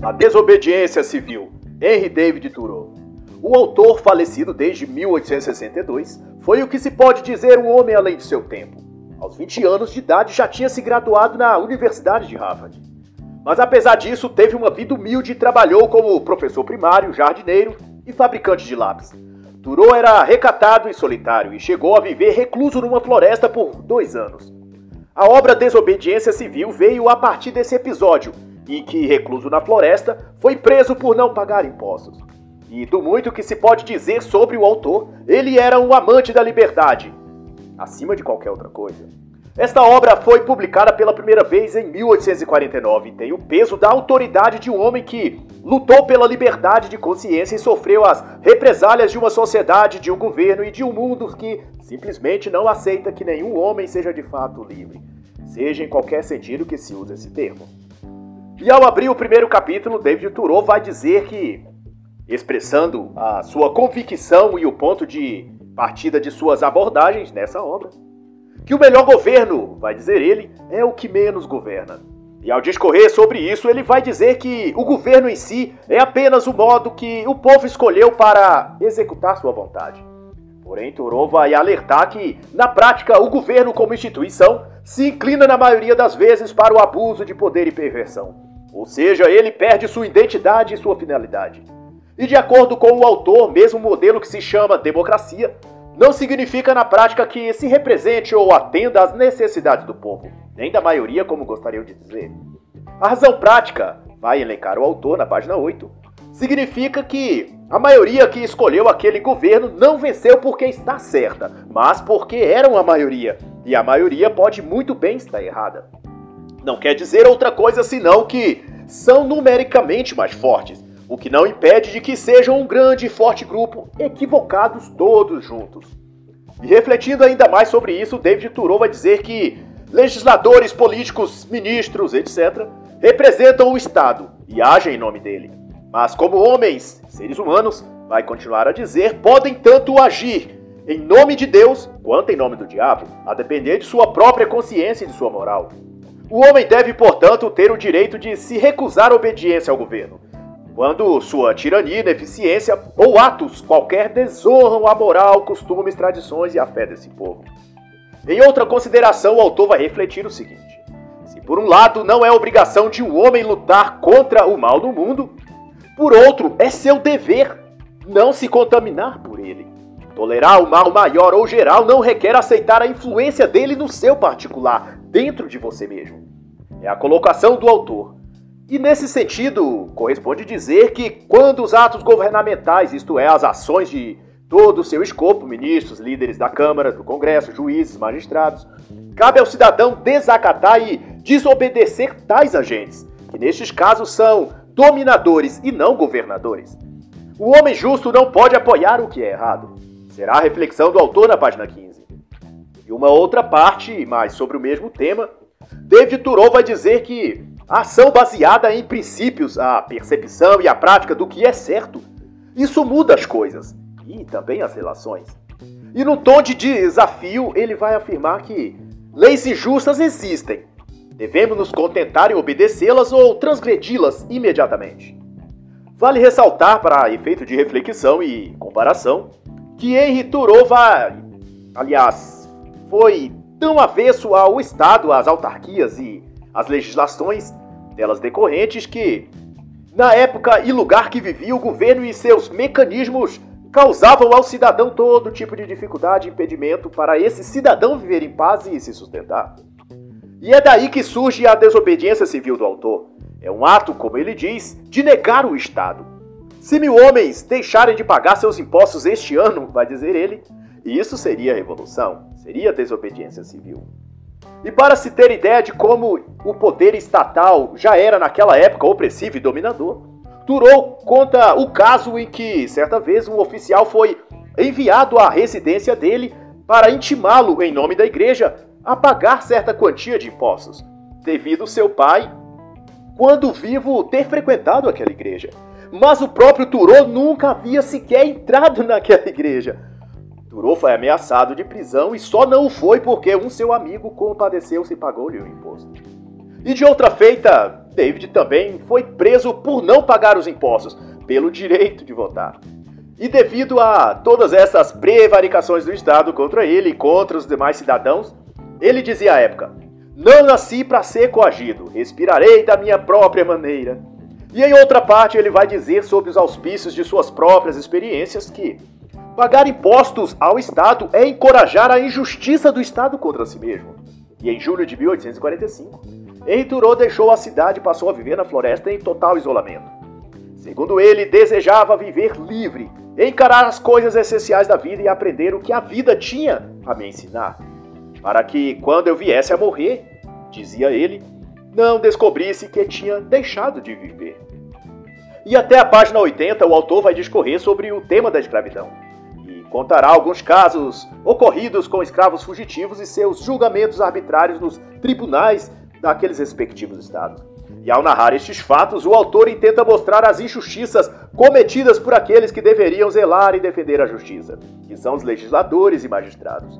A Desobediência Civil, Henry David Thoreau. O autor, falecido desde 1862, foi o que se pode dizer um homem além de seu tempo. Aos 20 anos de idade já tinha se graduado na Universidade de Harvard. Mas apesar disso, teve uma vida humilde e trabalhou como professor primário, jardineiro e fabricante de lápis. Thoreau era recatado e solitário e chegou a viver recluso numa floresta por dois anos. A obra Desobediência Civil veio a partir desse episódio, em que, recluso na floresta, foi preso por não pagar impostos. E do muito que se pode dizer sobre o autor, ele era um amante da liberdade, acima de qualquer outra coisa. Esta obra foi publicada pela primeira vez em 1849 e tem o peso da autoridade de um homem que lutou pela liberdade de consciência e sofreu as represálias de uma sociedade, de um governo e de um mundo que simplesmente não aceita que nenhum homem seja de fato livre, seja em qualquer sentido que se use esse termo. E ao abrir o primeiro capítulo, David Thoreau vai dizer que, expressando a sua convicção e o ponto de partida de suas abordagens nessa obra, que o melhor governo, vai dizer ele, é o que menos governa. E ao discorrer sobre isso, ele vai dizer que o governo em si é apenas o modo que o povo escolheu para executar sua vontade. Porém, Thoreau vai alertar que, na prática, o governo como instituição se inclina na maioria das vezes para o abuso de poder e perversão. Ou seja, ele perde sua identidade e sua finalidade. E de acordo com o autor, mesmo modelo que se chama democracia, não significa na prática que se represente ou atenda às necessidades do povo, nem da maioria, como gostariam de dizer. A razão prática, vai elencar o autor na página 8, significa que a maioria que escolheu aquele governo não venceu porque está certa, mas porque eram a maioria, e a maioria pode muito bem estar errada. Não quer dizer outra coisa senão que são numericamente mais fortes, o que não impede de que sejam um grande e forte grupo, equivocados todos juntos. E refletindo ainda mais sobre isso, David Thoreau vai dizer que legisladores, políticos, ministros, etc., representam o Estado e agem em nome dele. Mas como homens, seres humanos, vai continuar a dizer, podem tanto agir em nome de Deus quanto em nome do diabo, a depender de sua própria consciência e de sua moral. O homem deve, portanto, ter o direito de se recusar à obediência ao governo, quando sua tirania, ineficiência ou atos qualquer desonram a moral, costumes, tradições e a fé desse povo. Em outra consideração, o autor vai refletir o seguinte: se por um lado não é obrigação de um homem lutar contra o mal do mundo, por outro é seu dever não se contaminar por ele. Tolerar o mal maior ou geral não requer aceitar a influência dele no seu particular, dentro de você mesmo. É a colocação do autor. E nesse sentido, corresponde dizer que quando os atos governamentais, isto é, as ações de todo o seu escopo, ministros, líderes da Câmara, do Congresso, juízes, magistrados, cabe ao cidadão desacatar e desobedecer tais agentes, que nestes casos são dominadores e não governadores. O homem justo não pode apoiar o que é errado. Será a reflexão do autor na página 15. E uma outra parte, mais sobre o mesmo tema, David Thoreau vai dizer que a ação baseada em princípios, a percepção e a prática do que é certo, isso muda as coisas e também as relações. E no tom de desafio, ele vai afirmar que leis injustas existem. Devemos nos contentar em obedecê-las ou transgredi-las imediatamente. Vale ressaltar, para efeito de reflexão e comparação, que Henri Thoreau vai, aliás, foi tão avesso ao Estado, às autarquias e às legislações delas decorrentes que, na época e lugar que vivia o governo e seus mecanismos, causavam ao cidadão todo tipo de dificuldade e impedimento para esse cidadão viver em paz e se sustentar. E é daí que surge a desobediência civil do autor. É um ato, como ele diz, de negar o Estado. Se mil homens deixarem de pagar seus impostos este ano, vai dizer ele, isso seria revolução, seria desobediência civil. E para se ter ideia de como o poder estatal já era naquela época opressivo e dominador, Turou conta o caso em que, certa vez, um oficial foi enviado à residência dele para intimá-lo, em nome da igreja, a pagar certa quantia de impostos, devido seu pai, quando vivo, ter frequentado aquela igreja. Mas o próprio Turou nunca havia sequer entrado naquela igreja. Turou foi ameaçado de prisão e só não foi porque um seu amigo compadeceu-se e pagou-lhe o imposto. E de outra feita, David também foi preso por não pagar os impostos, pelo direito de votar. E devido a todas essas prevaricações do Estado contra ele e contra os demais cidadãos, ele dizia à época: Não nasci para ser coagido, respirarei da minha própria maneira. E em outra parte ele vai dizer sobre os auspícios de suas próprias experiências que pagar impostos ao Estado é encorajar a injustiça do Estado contra si mesmo. E em julho de 1845, Henri Thoreau deixou a cidade e passou a viver na floresta em total isolamento. Segundo ele, desejava viver livre, encarar as coisas essenciais da vida e aprender o que a vida tinha a me ensinar. Para que, quando eu viesse a morrer, dizia ele, não descobrisse que tinha deixado de viver. E até a página 80, o autor vai discorrer sobre o tema da escravidão e contará alguns casos ocorridos com escravos fugitivos e seus julgamentos arbitrários nos tribunais daqueles respectivos estados. E ao narrar estes fatos, o autor intenta mostrar as injustiças cometidas por aqueles que deveriam zelar e defender a justiça, que são os legisladores e magistrados.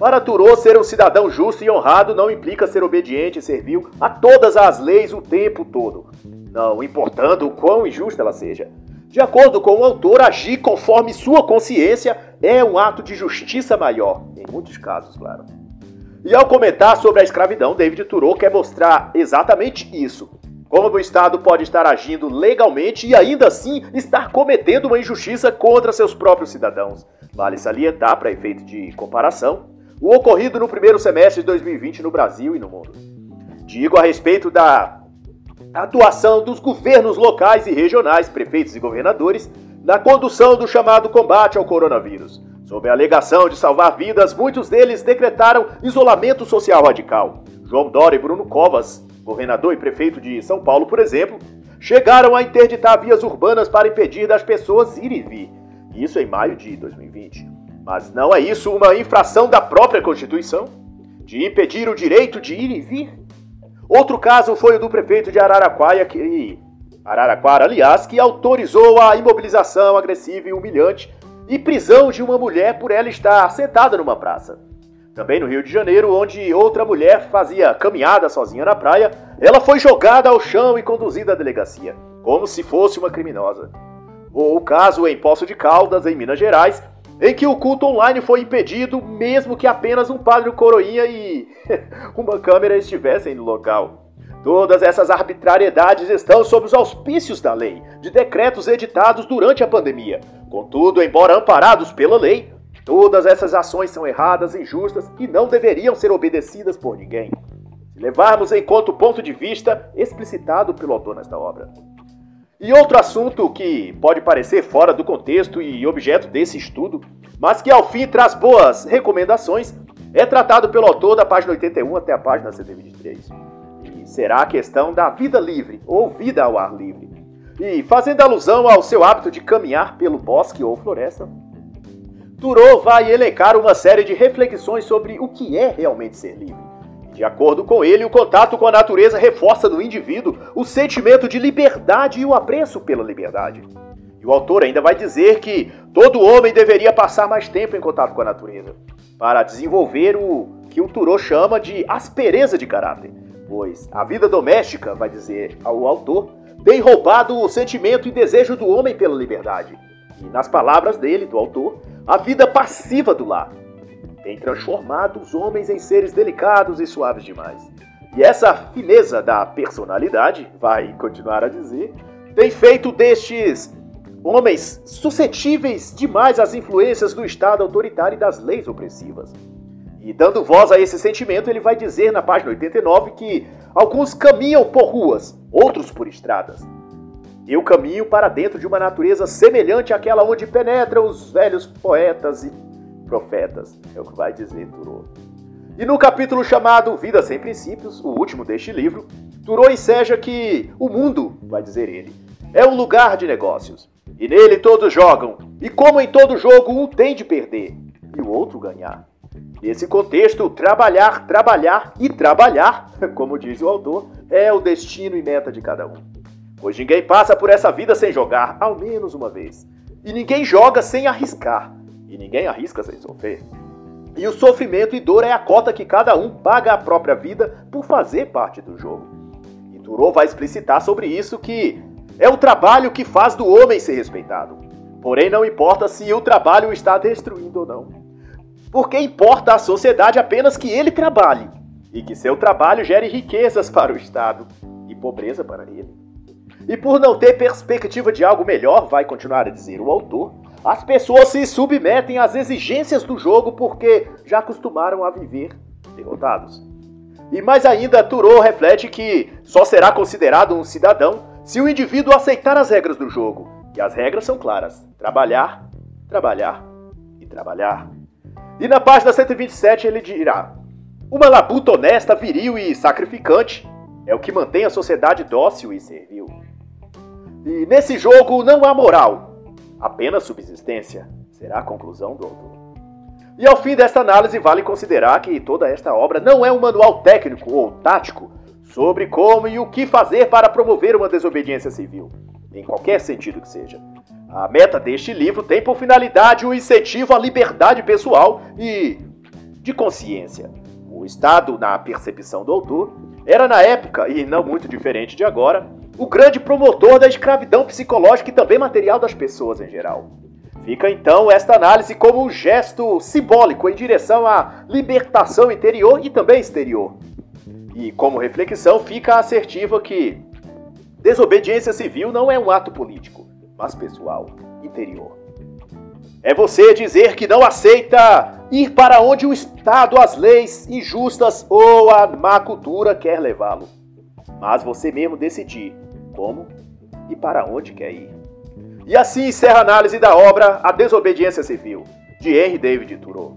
Para Turô, ser um cidadão justo e honrado não implica ser obediente e servil a todas as leis o tempo todo, não importando o quão injusta ela seja. De acordo com o autor, agir conforme sua consciência é um ato de justiça maior, em muitos casos, claro. E ao comentar sobre a escravidão, David Thoreau quer mostrar exatamente isso. Como o Estado pode estar agindo legalmente e ainda assim estar cometendo uma injustiça contra seus próprios cidadãos. Vale salientar, para efeito de comparação, o ocorrido no primeiro semestre de 2020 no Brasil e no mundo. Digo a respeito da atuação dos governos locais e regionais, prefeitos e governadores, na condução do chamado combate ao coronavírus. Sob a alegação de salvar vidas, muitos deles decretaram isolamento social radical. João Dória e Bruno Covas, governador e prefeito de São Paulo, por exemplo, chegaram a interditar vias urbanas para impedir das pessoas ir e vir. Isso em maio de 2020. Mas não é isso uma infração da própria Constituição? De impedir o direito de ir e vir? Outro caso foi o do prefeito de Araraquara, que, Araraquara, aliás, que autorizou a imobilização agressiva e humilhante e prisão de uma mulher por ela estar sentada numa praça. Também no Rio de Janeiro, onde outra mulher fazia caminhada sozinha na praia, ela foi jogada ao chão e conduzida à delegacia, como se fosse uma criminosa. Ou o caso em Poço de Caldas, em Minas Gerais, em que o culto online foi impedido, mesmo que apenas um padre coroinha e uma câmera estivessem no local. Todas essas arbitrariedades estão sob os auspícios da lei, de decretos editados durante a pandemia. Contudo, embora amparados pela lei, todas essas ações são erradas, injustas e não deveriam ser obedecidas por ninguém. Se levarmos em conta o ponto de vista explicitado pelo autor nesta obra. E outro assunto que pode parecer fora do contexto e objeto desse estudo, mas que ao fim traz boas recomendações, é tratado pelo autor da página 81 até a página 123 será a questão da vida livre ou vida ao ar livre. E fazendo alusão ao seu hábito de caminhar pelo bosque ou floresta, Thoreau vai elencar uma série de reflexões sobre o que é realmente ser livre. De acordo com ele, o contato com a natureza reforça no indivíduo o sentimento de liberdade e o apreço pela liberdade. E o autor ainda vai dizer que todo homem deveria passar mais tempo em contato com a natureza, para desenvolver o que o Thoreau chama de aspereza de caráter, pois a vida doméstica, vai dizer ao autor, tem roubado o sentimento e desejo do homem pela liberdade. E, nas palavras dele, do autor, a vida passiva do lar tem transformado os homens em seres delicados e suaves demais. E essa fineza da personalidade, vai continuar a dizer, tem feito destes homens suscetíveis demais às influências do Estado autoritário e das leis opressivas. E dando voz a esse sentimento, ele vai dizer na página 89 que alguns caminham por ruas, outros por estradas. Eu caminho para dentro de uma natureza semelhante àquela onde penetram os velhos poetas e profetas, é o que vai dizer Thoreau. E no capítulo chamado Vida Sem Princípios, o último deste livro, Thoreau enseja que o mundo, vai dizer ele, é um lugar de negócios. E nele todos jogam, e como em todo jogo, um tem de perder e o outro ganhar. Nesse contexto, trabalhar, trabalhar e trabalhar, como diz o autor, é o destino e meta de cada um. Pois ninguém passa por essa vida sem jogar, ao menos uma vez. E ninguém joga sem arriscar. E ninguém arrisca sem sofrer. E o sofrimento e dor é a cota que cada um paga à própria vida por fazer parte do jogo. Thoreau vai explicitar sobre isso que é o trabalho que faz do homem ser respeitado. Porém, não importa se o trabalho está destruindo ou não. Porque importa à sociedade apenas que ele trabalhe e que seu trabalho gere riquezas para o Estado e pobreza para ele. E por não ter perspectiva de algo melhor, vai continuar a dizer o autor, as pessoas se submetem às exigências do jogo porque já acostumaram a viver derrotados. E mais ainda, Thoreau reflete que só será considerado um cidadão se o indivíduo aceitar as regras do jogo. E as regras são claras: trabalhar, trabalhar e trabalhar. E na página 127 ele dirá: Uma labuta honesta, viril e sacrificante é o que mantém a sociedade dócil e servil. E nesse jogo não há moral, apenas subsistência, será a conclusão do autor. E ao fim desta análise, vale considerar que toda esta obra não é um manual técnico ou tático sobre como e o que fazer para promover uma desobediência civil, em qualquer sentido que seja. A meta deste livro tem por finalidade o incentivo à liberdade pessoal e de consciência. O Estado, na percepção do autor, era na época, e não muito diferente de agora, o grande promotor da escravidão psicológica e também material das pessoas em geral. Fica então esta análise como um gesto simbólico em direção à libertação interior e também exterior. E como reflexão fica assertiva que desobediência civil não é um ato político, mas pessoal, interior. É você dizer que não aceita ir para onde o Estado, as leis injustas ou a má cultura quer levá-lo. Mas você mesmo decidir como e para onde quer ir. E assim encerra a análise da obra A Desobediência Civil, de Henry David Thoreau.